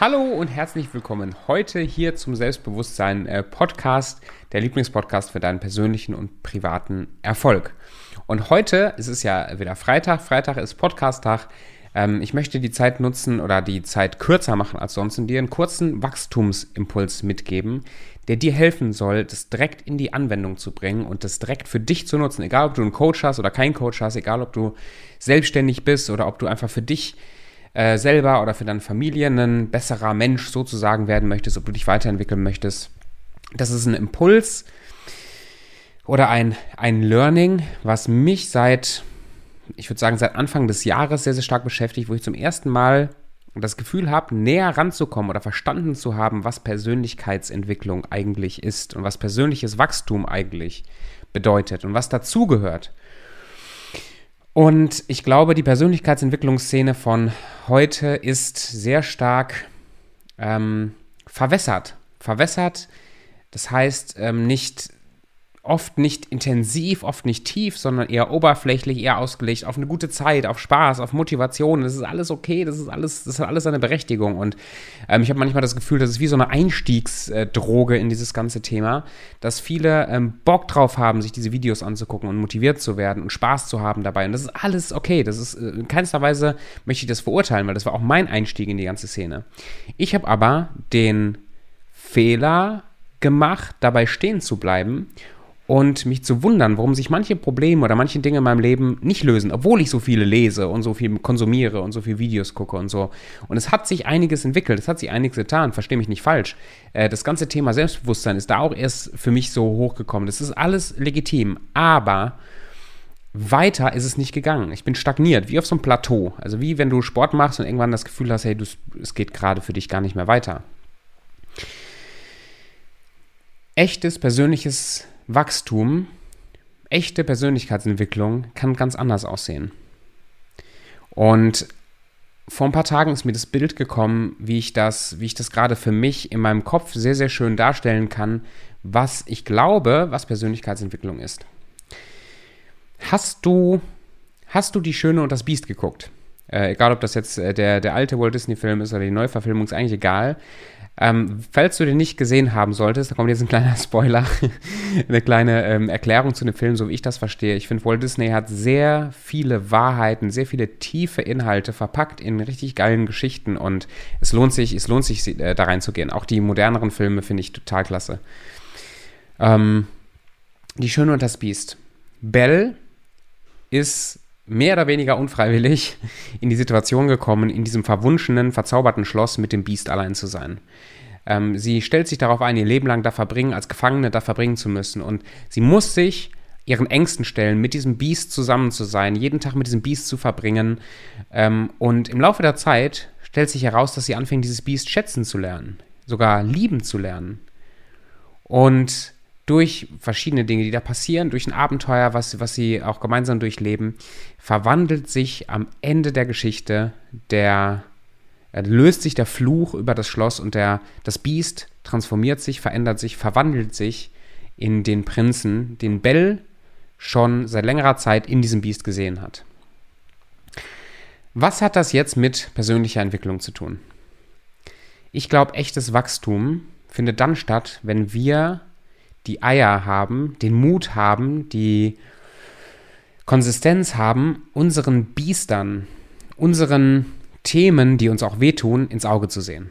Hallo und herzlich willkommen heute hier zum Selbstbewusstsein äh, Podcast, der Lieblingspodcast für deinen persönlichen und privaten Erfolg. Und heute ist es ja wieder Freitag. Freitag ist Podcast-Tag. Ähm, ich möchte die Zeit nutzen oder die Zeit kürzer machen als sonst und dir einen kurzen Wachstumsimpuls mitgeben, der dir helfen soll, das direkt in die Anwendung zu bringen und das direkt für dich zu nutzen. Egal, ob du einen Coach hast oder keinen Coach hast, egal, ob du selbstständig bist oder ob du einfach für dich äh, selber oder für deine Familie ein besserer Mensch sozusagen werden möchtest, ob du dich weiterentwickeln möchtest. Das ist ein Impuls oder ein, ein Learning, was mich seit, ich würde sagen, seit Anfang des Jahres sehr, sehr stark beschäftigt, wo ich zum ersten Mal das Gefühl habe, näher ranzukommen oder verstanden zu haben, was Persönlichkeitsentwicklung eigentlich ist und was persönliches Wachstum eigentlich bedeutet und was dazugehört. Und ich glaube, die Persönlichkeitsentwicklungsszene von heute ist sehr stark ähm, verwässert. Verwässert, das heißt ähm, nicht oft nicht intensiv, oft nicht tief, sondern eher oberflächlich, eher ausgelegt auf eine gute Zeit, auf Spaß, auf Motivation. Das ist alles okay, das ist alles, das hat alles seine Berechtigung. Und ähm, ich habe manchmal das Gefühl, das ist wie so eine Einstiegsdroge in dieses ganze Thema, dass viele ähm, Bock drauf haben, sich diese Videos anzugucken und motiviert zu werden und Spaß zu haben dabei. Und das ist alles okay. Das ist äh, in keinster Weise möchte ich das verurteilen, weil das war auch mein Einstieg in die ganze Szene. Ich habe aber den Fehler gemacht, dabei stehen zu bleiben und mich zu wundern, warum sich manche Probleme oder manche Dinge in meinem Leben nicht lösen, obwohl ich so viele lese und so viel konsumiere und so viele Videos gucke und so. Und es hat sich einiges entwickelt, es hat sich einiges getan, verstehe mich nicht falsch. Äh, das ganze Thema Selbstbewusstsein ist da auch erst für mich so hochgekommen. Das ist alles legitim, aber weiter ist es nicht gegangen. Ich bin stagniert, wie auf so einem Plateau. Also wie wenn du Sport machst und irgendwann das Gefühl hast, hey, du, es geht gerade für dich gar nicht mehr weiter. Echtes persönliches Wachstum, echte Persönlichkeitsentwicklung kann ganz anders aussehen. Und vor ein paar Tagen ist mir das Bild gekommen, wie ich das, wie ich das gerade für mich in meinem Kopf sehr, sehr schön darstellen kann, was ich glaube, was Persönlichkeitsentwicklung ist. Hast du, hast du die Schöne und das Biest geguckt? Äh, egal, ob das jetzt äh, der, der alte Walt Disney-Film ist oder die Neuverfilmung, ist eigentlich egal. Ähm, falls du den nicht gesehen haben solltest, da kommt jetzt ein kleiner Spoiler, eine kleine ähm, Erklärung zu dem Film, so wie ich das verstehe. Ich finde, Walt Disney hat sehr viele Wahrheiten, sehr viele tiefe Inhalte verpackt in richtig geilen Geschichten und es lohnt sich, es lohnt sich, äh, da reinzugehen. Auch die moderneren Filme finde ich total klasse. Ähm, die Schöne und das Biest. Belle ist mehr oder weniger unfreiwillig in die Situation gekommen, in diesem verwunschenen, verzauberten Schloss mit dem Biest allein zu sein. Ähm, sie stellt sich darauf ein, ihr Leben lang da verbringen, als Gefangene da verbringen zu müssen. Und sie muss sich ihren Ängsten stellen, mit diesem Biest zusammen zu sein, jeden Tag mit diesem Biest zu verbringen. Ähm, und im Laufe der Zeit stellt sich heraus, dass sie anfängt, dieses Biest schätzen zu lernen, sogar lieben zu lernen. Und durch verschiedene Dinge, die da passieren, durch ein Abenteuer, was, was sie auch gemeinsam durchleben, verwandelt sich am Ende der Geschichte der, äh, löst sich der Fluch über das Schloss und der, das Biest transformiert sich, verändert sich, verwandelt sich in den Prinzen, den Bell schon seit längerer Zeit in diesem Biest gesehen hat. Was hat das jetzt mit persönlicher Entwicklung zu tun? Ich glaube, echtes Wachstum findet dann statt, wenn wir die Eier haben, den Mut haben, die Konsistenz haben, unseren Biestern, unseren Themen, die uns auch wehtun, ins Auge zu sehen.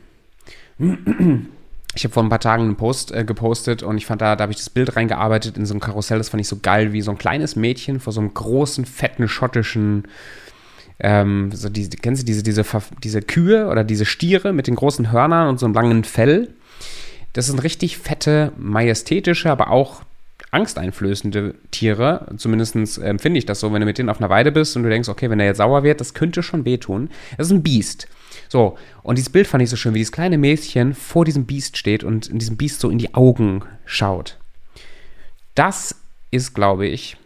Ich habe vor ein paar Tagen einen Post äh, gepostet und ich fand da, da habe ich das Bild reingearbeitet in so ein Karussell, das fand ich so geil, wie so ein kleines Mädchen vor so einem großen, fetten, schottischen, ähm, so diese, kennst du diese, diese, diese Kühe oder diese Stiere mit den großen Hörnern und so einem langen Fell? Das sind richtig fette, majestätische, aber auch angsteinflößende Tiere. Zumindest empfinde ich das so, wenn du mit denen auf einer Weide bist und du denkst, okay, wenn er jetzt sauer wird, das könnte schon wehtun. Das ist ein Biest. So, und dieses Bild fand ich so schön, wie dieses kleine Mädchen vor diesem Biest steht und in diesem Biest so in die Augen schaut. Das ist, glaube ich,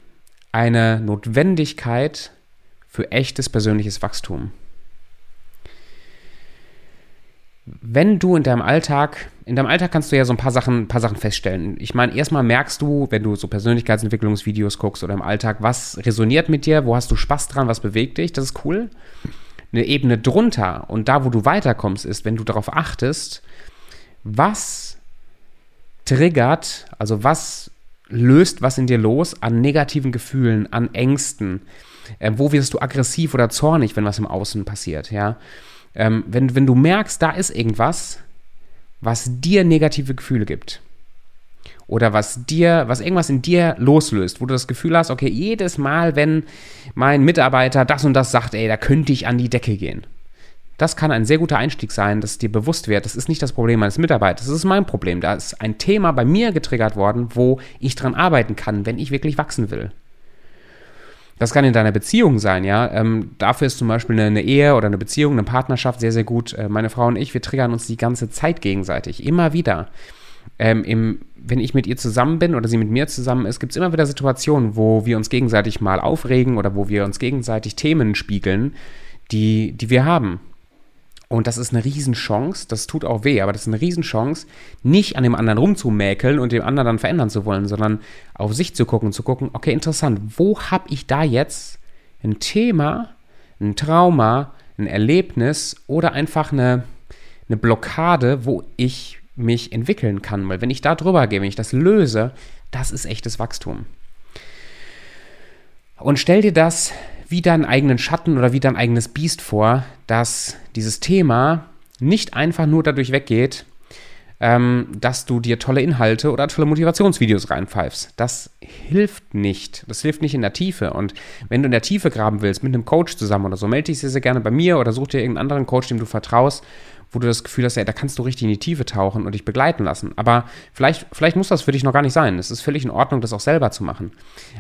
eine Notwendigkeit für echtes persönliches Wachstum wenn du in deinem Alltag, in deinem Alltag kannst du ja so ein paar Sachen, ein paar Sachen feststellen. Ich meine, erstmal merkst du, wenn du so Persönlichkeitsentwicklungsvideos guckst oder im Alltag, was resoniert mit dir, wo hast du Spaß dran, was bewegt dich, das ist cool. eine Ebene drunter und da, wo du weiterkommst, ist, wenn du darauf achtest, was triggert, also was löst was in dir los an negativen Gefühlen, an Ängsten, äh, wo wirst du aggressiv oder zornig, wenn was im Außen passiert, ja. Ähm, wenn, wenn du merkst, da ist irgendwas, was dir negative Gefühle gibt, oder was dir, was irgendwas in dir loslöst, wo du das Gefühl hast, okay, jedes Mal, wenn mein Mitarbeiter das und das sagt, ey, da könnte ich an die Decke gehen. Das kann ein sehr guter Einstieg sein, dass dir bewusst wird, das ist nicht das Problem meines Mitarbeiters, das ist mein Problem. Da ist ein Thema bei mir getriggert worden, wo ich dran arbeiten kann, wenn ich wirklich wachsen will. Das kann in deiner Beziehung sein, ja. Ähm, dafür ist zum Beispiel eine, eine, Ehe oder eine Beziehung, eine Partnerschaft sehr, sehr gut. Äh, meine Frau und ich, wir triggern uns die ganze Zeit gegenseitig, immer wieder ähm, im, wenn ich mit ihr zusammen bin oder sie mit mir zusammen ist, gibt es immer wieder Situationen, wo wir uns gegenseitig mal aufregen oder wo wir uns gegenseitig Themen spiegeln, die, die wir haben. Und das ist eine Riesenchance, das tut auch weh, aber das ist eine Riesenchance, nicht an dem anderen rumzumäkeln und dem anderen dann verändern zu wollen, sondern auf sich zu gucken, zu gucken, okay, interessant, wo habe ich da jetzt ein Thema, ein Trauma, ein Erlebnis oder einfach eine, eine Blockade, wo ich mich entwickeln kann. Weil wenn ich da drüber gehe, wenn ich das löse, das ist echtes Wachstum. Und stell dir das wie deinen eigenen Schatten oder wie dein eigenes Biest vor, dass dieses Thema nicht einfach nur dadurch weggeht, ähm, dass du dir tolle Inhalte oder tolle Motivationsvideos reinpfeifst. Das hilft nicht. Das hilft nicht in der Tiefe. Und wenn du in der Tiefe graben willst, mit einem Coach zusammen oder so, melde dich sehr, sehr gerne bei mir oder such dir irgendeinen anderen Coach, dem du vertraust wo du das Gefühl hast, ey, da kannst du richtig in die Tiefe tauchen und dich begleiten lassen. Aber vielleicht, vielleicht muss das für dich noch gar nicht sein. Es ist völlig in Ordnung, das auch selber zu machen.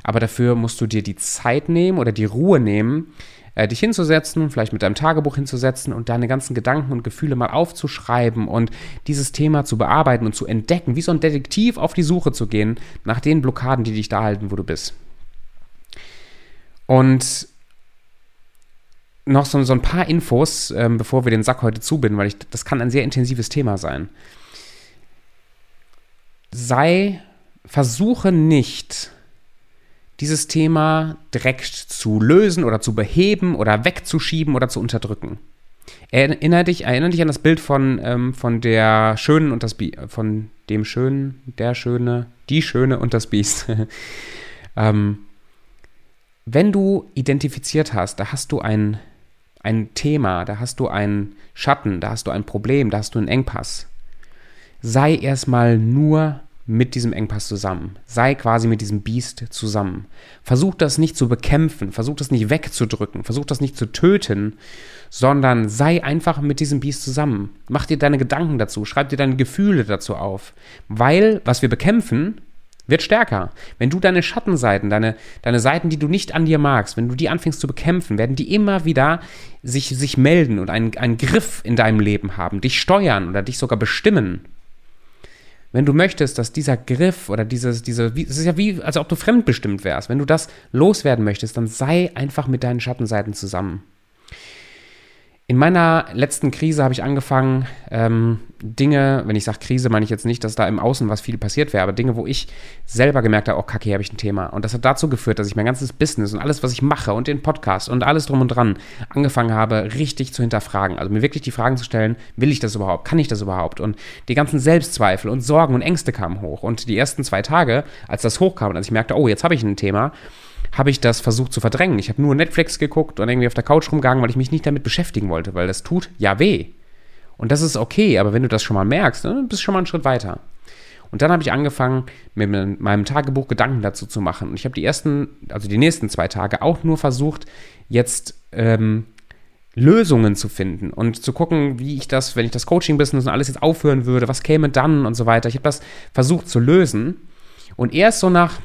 Aber dafür musst du dir die Zeit nehmen oder die Ruhe nehmen, äh, dich hinzusetzen, vielleicht mit deinem Tagebuch hinzusetzen und deine ganzen Gedanken und Gefühle mal aufzuschreiben und dieses Thema zu bearbeiten und zu entdecken, wie so ein Detektiv auf die Suche zu gehen nach den Blockaden, die dich da halten, wo du bist. Und noch so, so ein paar Infos, ähm, bevor wir den Sack heute zubinden, weil ich, das kann ein sehr intensives Thema sein. Sei, versuche nicht, dieses Thema direkt zu lösen oder zu beheben oder wegzuschieben oder zu unterdrücken. Erinnere dich, erinnere dich an das Bild von, ähm, von der Schönen und das Biest, von dem Schönen, der Schöne, die Schöne und das Biest. ähm, wenn du identifiziert hast, da hast du ein ein Thema, da hast du einen Schatten, da hast du ein Problem, da hast du einen Engpass. Sei erstmal nur mit diesem Engpass zusammen. Sei quasi mit diesem Biest zusammen. Versuch das nicht zu bekämpfen, versuch das nicht wegzudrücken, versuch das nicht zu töten, sondern sei einfach mit diesem Biest zusammen. Mach dir deine Gedanken dazu, schreib dir deine Gefühle dazu auf. Weil, was wir bekämpfen, wird stärker. Wenn du deine Schattenseiten, deine, deine Seiten, die du nicht an dir magst, wenn du die anfängst zu bekämpfen, werden die immer wieder sich, sich melden und einen, einen Griff in deinem Leben haben, dich steuern oder dich sogar bestimmen. Wenn du möchtest, dass dieser Griff oder dieses, diese, es ist ja wie, als ob du fremdbestimmt wärst, wenn du das loswerden möchtest, dann sei einfach mit deinen Schattenseiten zusammen. In meiner letzten Krise habe ich angefangen, ähm, Dinge, wenn ich sage Krise, meine ich jetzt nicht, dass da im Außen was viel passiert wäre, aber Dinge, wo ich selber gemerkt habe, oh kacke, hier habe ich ein Thema. Und das hat dazu geführt, dass ich mein ganzes Business und alles, was ich mache und den Podcast und alles drum und dran angefangen habe, richtig zu hinterfragen. Also mir wirklich die Fragen zu stellen, will ich das überhaupt? Kann ich das überhaupt? Und die ganzen Selbstzweifel und Sorgen und Ängste kamen hoch. Und die ersten zwei Tage, als das hochkam und als ich merkte, oh, jetzt habe ich ein Thema, habe ich das versucht zu verdrängen. Ich habe nur Netflix geguckt und irgendwie auf der Couch rumgegangen, weil ich mich nicht damit beschäftigen wollte, weil das tut ja weh. Und das ist okay, aber wenn du das schon mal merkst, dann bist du schon mal einen Schritt weiter. Und dann habe ich angefangen, mit meinem Tagebuch Gedanken dazu zu machen. Und ich habe die ersten, also die nächsten zwei Tage auch nur versucht, jetzt ähm, Lösungen zu finden und zu gucken, wie ich das, wenn ich das Coaching-Business und alles jetzt aufhören würde, was käme dann und so weiter. Ich habe das versucht zu lösen. Und erst so nach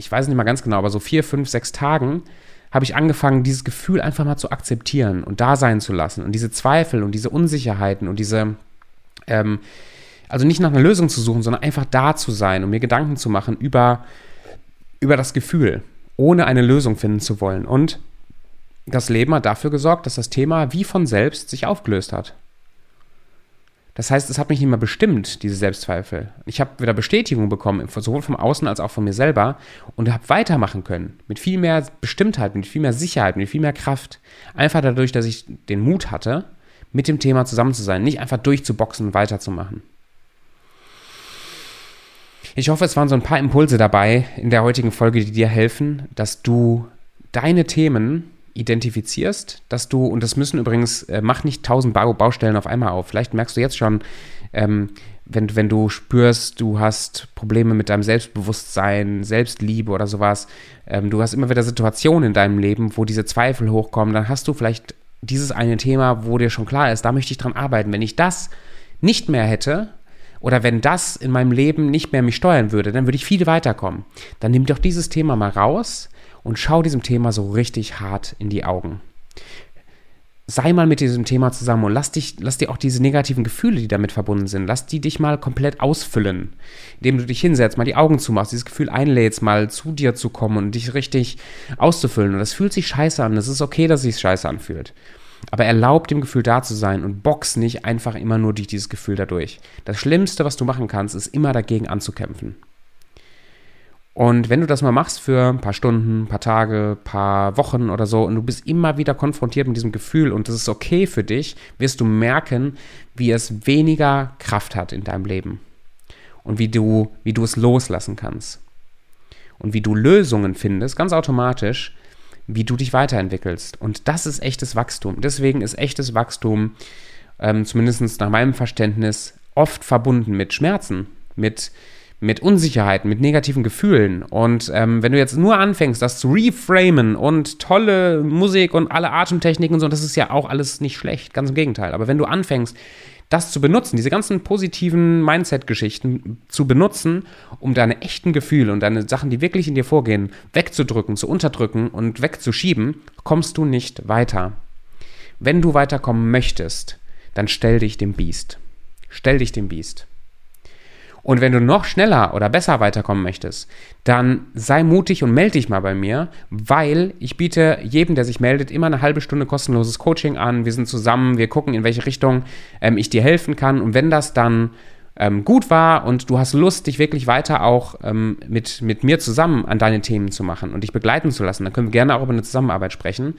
ich weiß nicht mal ganz genau, aber so vier, fünf, sechs Tagen habe ich angefangen, dieses Gefühl einfach mal zu akzeptieren und da sein zu lassen. Und diese Zweifel und diese Unsicherheiten und diese, ähm, also nicht nach einer Lösung zu suchen, sondern einfach da zu sein und mir Gedanken zu machen über, über das Gefühl, ohne eine Lösung finden zu wollen. Und das Leben hat dafür gesorgt, dass das Thema wie von selbst sich aufgelöst hat. Das heißt, es hat mich nicht mehr bestimmt, diese Selbstzweifel. Ich habe wieder Bestätigung bekommen, sowohl vom Außen als auch von mir selber und habe weitermachen können. Mit viel mehr Bestimmtheit, mit viel mehr Sicherheit, mit viel mehr Kraft. Einfach dadurch, dass ich den Mut hatte, mit dem Thema zusammen zu sein, nicht einfach durchzuboxen und weiterzumachen. Ich hoffe, es waren so ein paar Impulse dabei in der heutigen Folge, die dir helfen, dass du deine Themen identifizierst, dass du, und das müssen übrigens, äh, mach nicht tausend Baustellen auf einmal auf. Vielleicht merkst du jetzt schon, ähm, wenn, wenn du spürst, du hast Probleme mit deinem Selbstbewusstsein, Selbstliebe oder sowas, ähm, du hast immer wieder Situationen in deinem Leben, wo diese Zweifel hochkommen, dann hast du vielleicht dieses eine Thema, wo dir schon klar ist, da möchte ich dran arbeiten. Wenn ich das nicht mehr hätte, oder wenn das in meinem Leben nicht mehr mich steuern würde, dann würde ich viel weiterkommen. Dann nimm doch dieses Thema mal raus und schau diesem Thema so richtig hart in die Augen. Sei mal mit diesem Thema zusammen und lass, dich, lass dir auch diese negativen Gefühle, die damit verbunden sind, lass die dich mal komplett ausfüllen. Indem du dich hinsetzt, mal die Augen zumachst, dieses Gefühl einlädst, mal zu dir zu kommen und dich richtig auszufüllen. Und das fühlt sich scheiße an. Es ist okay, dass es sich scheiße anfühlt. Aber erlaub dem Gefühl da zu sein und box nicht einfach immer nur durch dieses Gefühl dadurch. Das Schlimmste, was du machen kannst, ist immer dagegen anzukämpfen. Und wenn du das mal machst für ein paar Stunden, ein paar Tage, ein paar Wochen oder so und du bist immer wieder konfrontiert mit diesem Gefühl und das ist okay für dich, wirst du merken, wie es weniger Kraft hat in deinem Leben und wie du, wie du es loslassen kannst. Und wie du Lösungen findest, ganz automatisch, wie du dich weiterentwickelst. Und das ist echtes Wachstum. Deswegen ist echtes Wachstum, ähm, zumindest nach meinem Verständnis, oft verbunden mit Schmerzen, mit mit Unsicherheiten, mit negativen Gefühlen. Und ähm, wenn du jetzt nur anfängst, das zu reframen und tolle Musik und alle Atemtechniken und so, das ist ja auch alles nicht schlecht, ganz im Gegenteil. Aber wenn du anfängst, das zu benutzen, diese ganzen positiven Mindset-Geschichten zu benutzen, um deine echten Gefühle und deine Sachen, die wirklich in dir vorgehen, wegzudrücken, zu unterdrücken und wegzuschieben, kommst du nicht weiter. Wenn du weiterkommen möchtest, dann stell dich dem Biest. Stell dich dem Biest. Und wenn du noch schneller oder besser weiterkommen möchtest, dann sei mutig und melde dich mal bei mir, weil ich biete jedem, der sich meldet, immer eine halbe Stunde kostenloses Coaching an. Wir sind zusammen, wir gucken, in welche Richtung ähm, ich dir helfen kann. Und wenn das dann ähm, gut war und du hast Lust, dich wirklich weiter auch ähm, mit, mit mir zusammen an deine Themen zu machen und dich begleiten zu lassen, dann können wir gerne auch über eine Zusammenarbeit sprechen.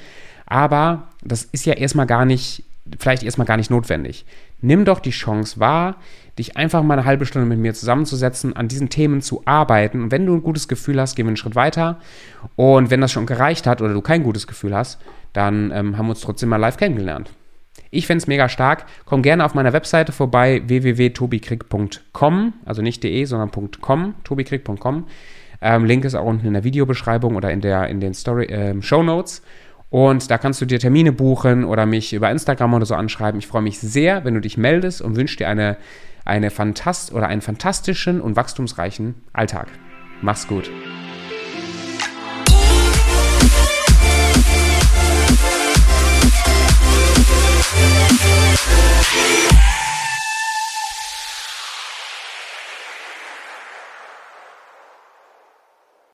Aber das ist ja erstmal gar nicht, vielleicht erstmal gar nicht notwendig. Nimm doch die Chance wahr, dich einfach mal eine halbe Stunde mit mir zusammenzusetzen, an diesen Themen zu arbeiten. Und wenn du ein gutes Gefühl hast, gehen wir einen Schritt weiter. Und wenn das schon gereicht hat oder du kein gutes Gefühl hast, dann ähm, haben wir uns trotzdem mal live kennengelernt. Ich fände es mega stark. Komm gerne auf meiner Webseite vorbei, www.tobikrieg.com, also nicht de, sondern .com, tobikrieg.com. Ähm, Link ist auch unten in der Videobeschreibung oder in, der, in den Story, äh, Show Notes. Und da kannst du dir Termine buchen oder mich über Instagram oder so anschreiben. Ich freue mich sehr, wenn du dich meldest und wünsche dir eine, eine Fantast oder einen fantastischen und wachstumsreichen Alltag. Mach's gut. Yeah.